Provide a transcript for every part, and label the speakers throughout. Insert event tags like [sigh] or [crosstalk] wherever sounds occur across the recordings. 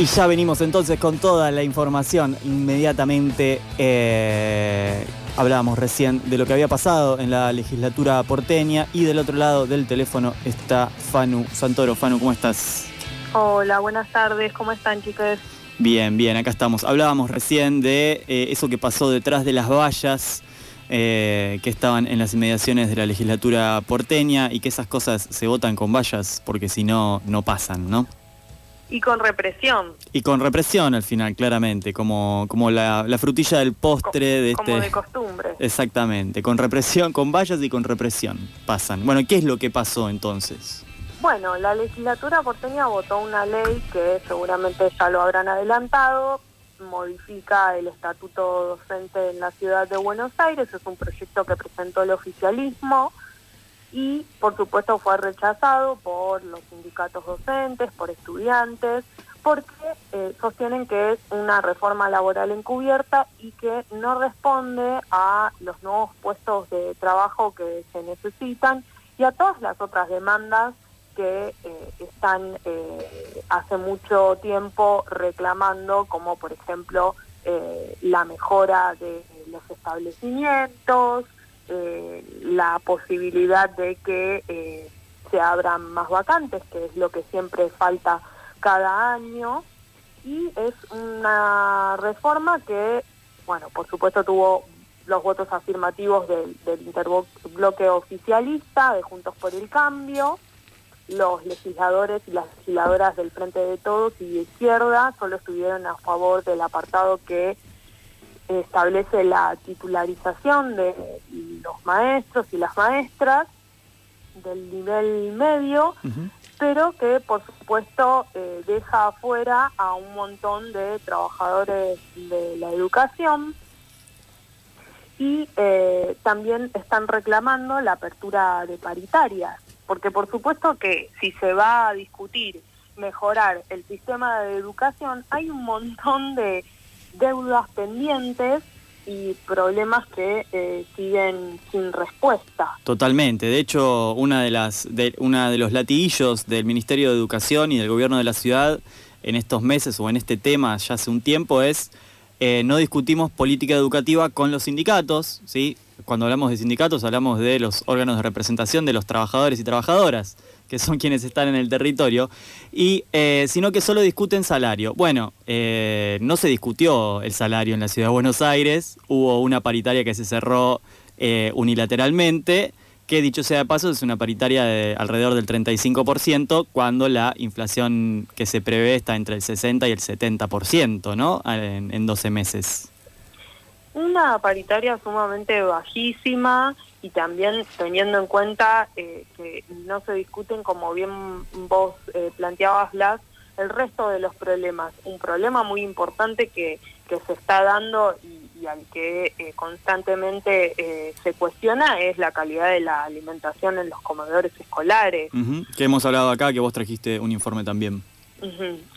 Speaker 1: Y ya venimos entonces con toda la información inmediatamente. Eh, hablábamos recién de lo que había pasado en la legislatura porteña y del otro lado del teléfono está Fanu Santoro. Fanu, ¿cómo estás?
Speaker 2: Hola, buenas tardes, ¿cómo están chicos?
Speaker 1: Bien, bien, acá estamos. Hablábamos recién de eh, eso que pasó detrás de las vallas eh, que estaban en las inmediaciones de la legislatura porteña y que esas cosas se votan con vallas porque si no, no pasan, ¿no?
Speaker 2: Y con represión.
Speaker 1: Y con represión al final, claramente, como, como la, frutilla del postre de este...
Speaker 2: Como de costumbre.
Speaker 1: Exactamente, con represión, con vallas y con represión pasan. Bueno, ¿qué es lo que pasó entonces?
Speaker 2: Bueno, la legislatura porteña votó una ley que seguramente ya lo habrán adelantado, modifica el estatuto docente en la ciudad de Buenos Aires, es un proyecto que presentó el oficialismo, y por supuesto fue rechazado por los sindicatos docentes, por estudiantes, porque eh, sostienen que es una reforma laboral encubierta y que no responde a los nuevos puestos de trabajo que se necesitan y a todas las otras demandas que eh, están eh, hace mucho tiempo reclamando, como por ejemplo la mejora de los establecimientos, eh, la posibilidad de que eh, se abran más vacantes, que es lo que siempre falta cada año, y es una reforma que, bueno, por supuesto tuvo los votos afirmativos del, del interbloque oficialista, de Juntos por el Cambio, los legisladores y las legisladoras del Frente de Todos y de Izquierda solo estuvieron a favor del apartado que establece la titularización de los maestros y las maestras del nivel medio, pero que por supuesto eh, deja afuera a un montón de trabajadores de la educación y eh, también están reclamando la apertura de paritarias, porque por supuesto que si se va a discutir mejorar el sistema de educación, hay un montón de deudas pendientes y problemas que eh, siguen sin respuesta.
Speaker 1: Totalmente. De hecho, una de las de, una de los latiguillos del Ministerio de Educación y del Gobierno de la ciudad en estos meses o en este tema ya hace un tiempo es eh, no discutimos política educativa con los sindicatos, ¿sí? Cuando hablamos de sindicatos hablamos de los órganos de representación de los trabajadores y trabajadoras que son quienes están en el territorio, y eh, sino que solo discuten salario. Bueno, eh, no se discutió el salario en la ciudad de Buenos Aires, hubo una paritaria que se cerró eh, unilateralmente, que dicho sea de paso es una paritaria de alrededor del 35%, cuando la inflación que se prevé está entre el 60 y el 70%, ¿no? En, en 12 meses.
Speaker 2: Una paritaria sumamente bajísima y también teniendo en cuenta eh, que no se discuten, como bien vos eh, planteabas, Blas, el resto de los problemas. Un problema muy importante que, que se está dando y, al que eh, constantemente se cuestiona es la calidad de la alimentación en los comedores escolares.
Speaker 1: Que hemos hablado acá, que vos trajiste un informe también.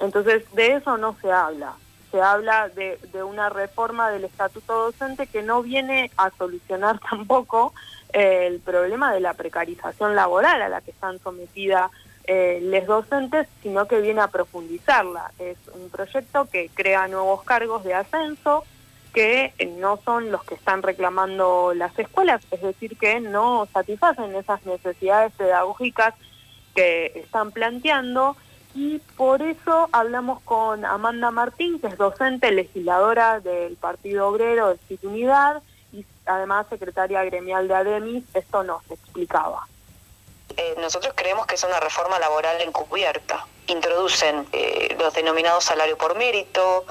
Speaker 2: Entonces, de eso no se habla se habla de, una reforma del estatuto docente que no viene a solucionar [laughs] tampoco eh, el problema de la precarización laboral a la que están sometidas eh, les docentes, sino que viene a profundizarla. Es un proyecto que crea nuevos cargos de ascenso que no son los que están reclamando las escuelas, es decir, que no satisfacen esas necesidades pedagógicas que están planteando y por eso hablamos con Amanda Martín, que es docente legisladora del Partido Obrero de City Unidad y además secretaria gremial de ADEMIS, esto nos explicaba.
Speaker 3: Eh, nosotros creemos que es una reforma laboral encubierta. Introducen eh, los denominados salario por mérito,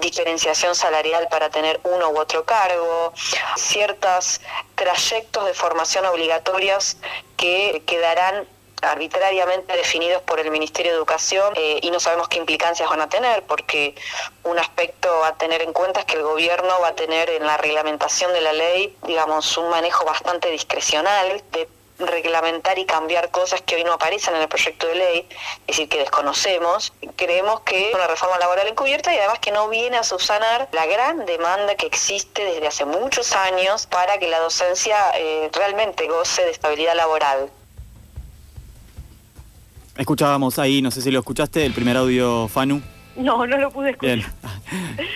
Speaker 3: diferenciación salarial para tener uno u otro cargo, ciertos trayectos de formación obligatorias que quedarán arbitrariamente definidos por el Ministerio de Educación eh, y no sabemos qué implicancias van a tener, porque un aspecto a tener en cuenta es que el gobierno va a tener en la reglamentación de la ley, digamos, un manejo bastante discrecional de reglamentar y cambiar cosas que hoy no aparecen en el proyecto de ley, es decir, que desconocemos. Creemos que es una reforma laboral encubierta y además que no viene a subsanar la gran demanda que existe desde hace muchos años para que la docencia eh, realmente goce de estabilidad laboral.
Speaker 1: Escuchábamos ahí, no sé si lo escuchaste, el primer audio Fanu.
Speaker 2: No, no lo pude escuchar. Bien.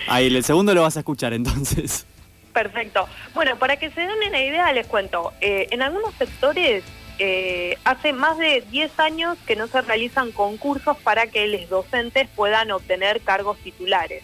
Speaker 1: Ahí, el segundo lo vas a escuchar entonces.
Speaker 2: Perfecto. Bueno, para que se den una idea, les cuento. Eh, en algunos sectores eh, hace más de 10 años que no se realizan concursos para que los docentes puedan obtener cargos titulares.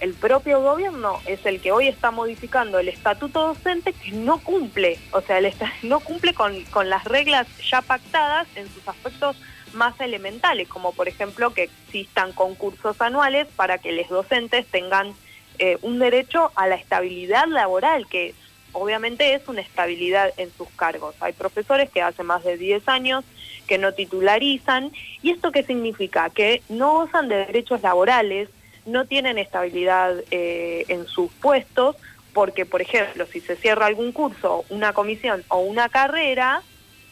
Speaker 2: El propio gobierno es el que hoy está modificando el estatuto docente que no cumple, o sea, [laughs] no cumple con, con las reglas ya pactadas en sus aspectos más elementales, como por ejemplo que existan concursos anuales para que los docentes tengan eh, un derecho a la estabilidad laboral, que obviamente es una estabilidad en sus cargos. Hay profesores que hace más de 10 años que no titularizan, ¿y esto qué significa? Que no gozan de derechos laborales, no tienen estabilidad eh, en sus puestos, porque, por ejemplo, si se cierra algún curso, una comisión o una carrera,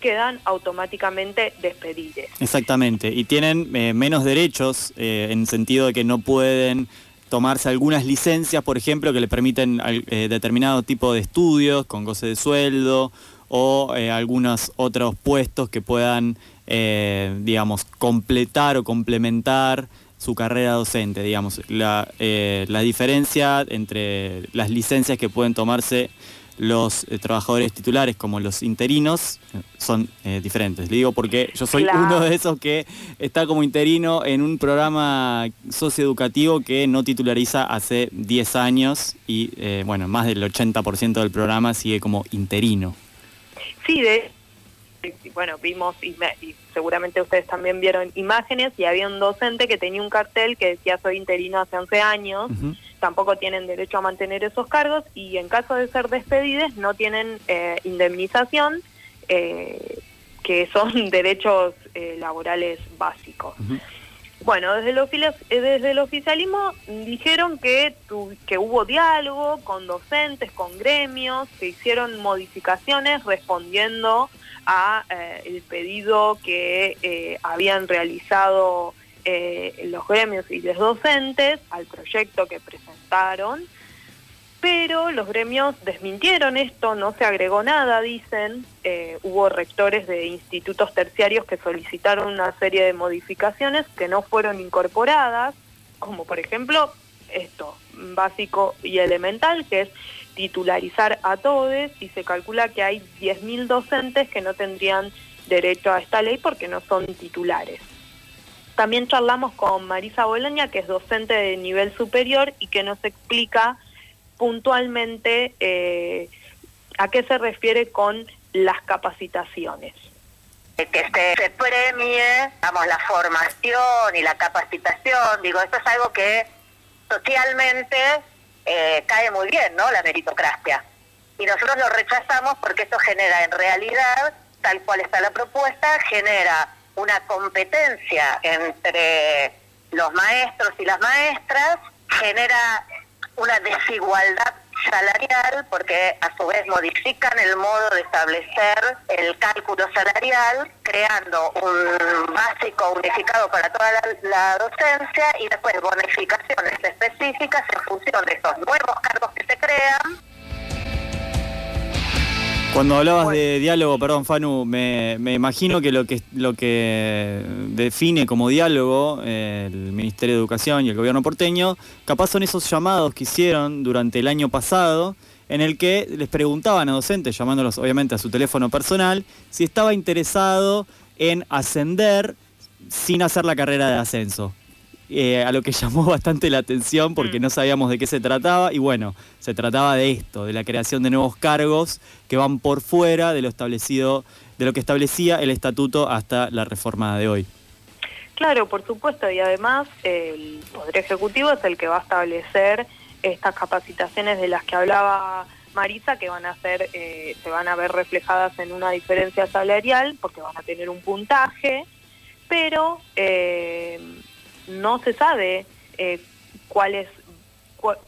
Speaker 2: quedan automáticamente despedidos.
Speaker 1: Exactamente, y tienen eh, menos derechos eh, en sentido de que no pueden tomarse algunas licencias, por ejemplo, que le permiten eh, determinado tipo de estudios con goce de sueldo o algunos otros puestos que puedan, digamos, completar o complementar su carrera docente, digamos. La, la diferencia entre las licencias que pueden tomarse los eh, trabajadores titulares como los interinos eh, son eh, diferentes. Le digo porque yo soy uno de esos que está como interino en un programa socioeducativo que no titulariza hace 10 años y bueno, más del 80% del programa sigue como interino.
Speaker 2: Sí, de bueno, vimos y, seguramente ustedes también vieron imágenes y había un docente que tenía un cartel que decía soy interino hace 11 años tampoco tienen derecho a mantener esos cargos y en caso de ser despedidos no tienen eh, indemnización, eh, que son [laughs] derechos eh, laborales básicos. Bueno, desde el, desde el oficialismo dijeron que, que hubo diálogo con docentes, con gremios, que hicieron modificaciones respondiendo a el pedido que habían realizado eh, los gremios y los docentes al proyecto que presentaron, pero los gremios desmintieron esto, no se agregó nada, dicen. Eh, hubo rectores de institutos terciarios que solicitaron una serie de modificaciones que no fueron incorporadas, como por ejemplo esto, básico y elemental, que es titularizar a todos y se calcula que hay 10.000 docentes que no tendrían derecho a esta ley porque no son titulares. También charlamos con Marisa Boloña, que es docente de nivel superior y que nos explica puntualmente eh, a qué se refiere con las capacitaciones.
Speaker 4: Que se, premie, vamos, la formación y la capacitación, digo, esto es algo que socialmente eh, cae muy bien, ¿no? La meritocracia. Y nosotros lo rechazamos porque esto genera en realidad, tal cual está la propuesta, genera una competencia entre los maestros y las maestras, genera una desigualdad salarial porque a su vez modifican el modo de establecer el cálculo salarial, creando un básico unificado para toda la, docencia y después bonificaciones específicas en función de esos nuevos cargos que se crean
Speaker 1: cuando hablabas de diálogo, perdón Fanu, me, imagino que lo que lo que define como diálogo eh, el Ministerio de Educación y el gobierno porteño, capaz son esos llamados que hicieron durante el año pasado, en el que les preguntaban a docentes, llamándolos obviamente a su teléfono personal, si estaba interesado en ascender sin hacer la carrera de ascenso. Eh, a lo que [laughs] llamó bastante la atención porque mm. no sabíamos de qué se trataba y bueno, se trataba de esto, de la creación de nuevos cargos que van por fuera de lo establecido, de lo que establecía el estatuto hasta la reforma de hoy.
Speaker 2: Claro, por supuesto, y además el Poder Ejecutivo es el que va a establecer estas capacitaciones de las que hablaba Marisa, que van a ser, eh, se van a ver reflejadas en una diferencia salarial, porque van a tener un puntaje, pero eh, no se sabe eh, cuáles,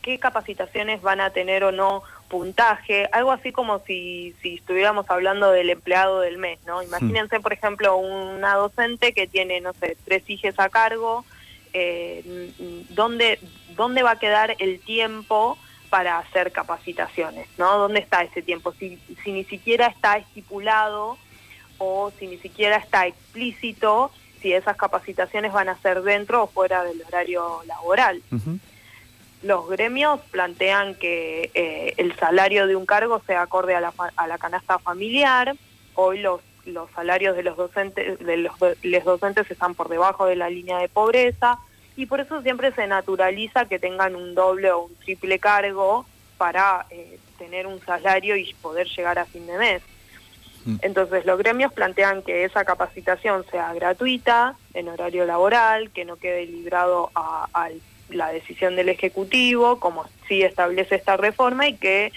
Speaker 2: qué capacitaciones van a tener o no puntaje, algo así como si, si estuviéramos hablando del empleado del mes, ¿no? Imagínense, por ejemplo, una docente que tiene, no sé, tres hijos a cargo, eh, ¿dónde, ¿dónde va a quedar el tiempo para hacer capacitaciones, ¿no? ¿Dónde está ese tiempo? Si, si ni siquiera está estipulado o si ni siquiera está explícito si esas capacitaciones van a ser dentro o fuera del horario laboral. Los gremios plantean que eh, el salario de un cargo sea acorde a la, a la canasta familiar. Hoy los, los salarios de los docentes de los, los docentes están por debajo de la línea de pobreza y por eso siempre se naturaliza que tengan un doble o un triple cargo para eh, tener un salario y poder llegar a fin de mes. Mm. Entonces los gremios plantean que esa capacitación sea gratuita, en horario laboral, que no quede librado a, la decisión del Ejecutivo, como sí establece esta reforma, y que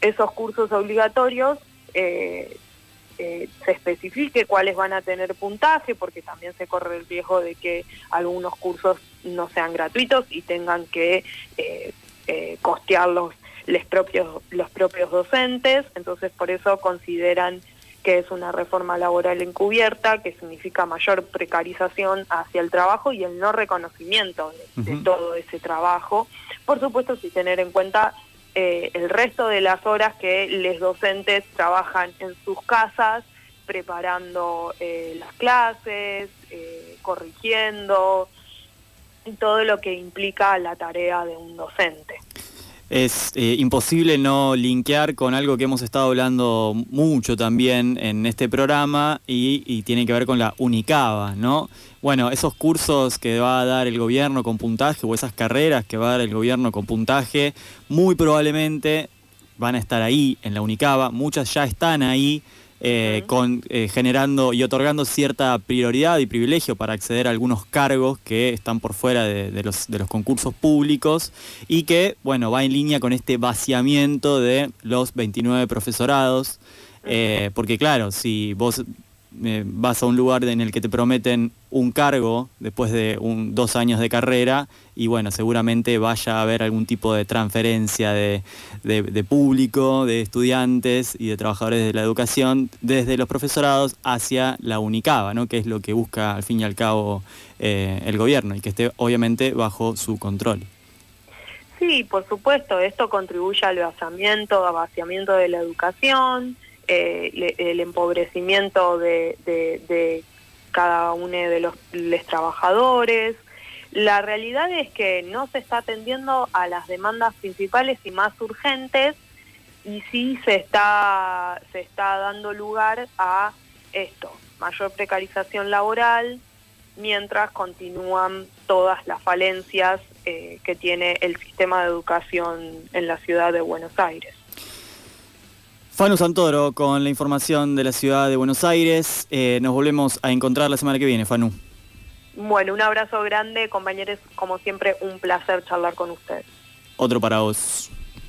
Speaker 2: esos cursos obligatorios eh, eh, se especifique cuáles van a tener puntaje, porque también se corre el riesgo de que algunos cursos no sean gratuitos y tengan que eh, eh, costearlos los propios, los propios docentes, entonces por eso consideran que es una reforma laboral encubierta, que significa mayor precarización hacia el trabajo y el no reconocimiento de, de todo ese trabajo. Por supuesto, sin tener en cuenta eh, el resto de las horas que los docentes trabajan en sus casas preparando eh, las clases, eh, corrigiendo, todo lo que implica la tarea de un docente
Speaker 1: es eh, imposible no linkear con algo que hemos estado hablando mucho también en este programa y, tiene que ver con la Unicaba, ¿no? Bueno, esos cursos que va a dar el gobierno con puntaje o esas carreras que va a dar el gobierno con puntaje, muy probablemente van a estar ahí en la Unicaba, muchas ya están ahí eh, con, eh, generando y otorgando cierta prioridad y privilegio para acceder a algunos cargos que están por fuera de, los, de los concursos públicos y que, bueno, va en línea con este vaciamiento de los 29 profesorados, eh, porque claro, si vos vas a un lugar en el que te prometen un cargo después de un, dos años de carrera y bueno, seguramente vaya a haber algún tipo de transferencia de, público, de estudiantes y de trabajadores de la educación desde los profesorados hacia la UNICABA, ¿no? que es lo que busca al fin y al cabo eh, el gobierno y que esté obviamente bajo su control.
Speaker 2: Sí, por supuesto, esto contribuye al vaciamiento, vaciamiento de la educación, eh, el empobrecimiento de, cada uno de los, trabajadores. La realidad es que no se está atendiendo a las demandas principales y más urgentes y sí se está, se está dando lugar a esto, mayor precarización laboral, mientras continúan todas las falencias eh, que tiene el sistema de educación en la ciudad de Buenos Aires.
Speaker 1: Fanu Santoro con la información de la ciudad de Buenos Aires. Eh, nos volvemos a encontrar la semana que viene, Fanu.
Speaker 2: Bueno, un abrazo grande, compañeros. Como siempre, un placer charlar con ustedes.
Speaker 1: Otro para vos.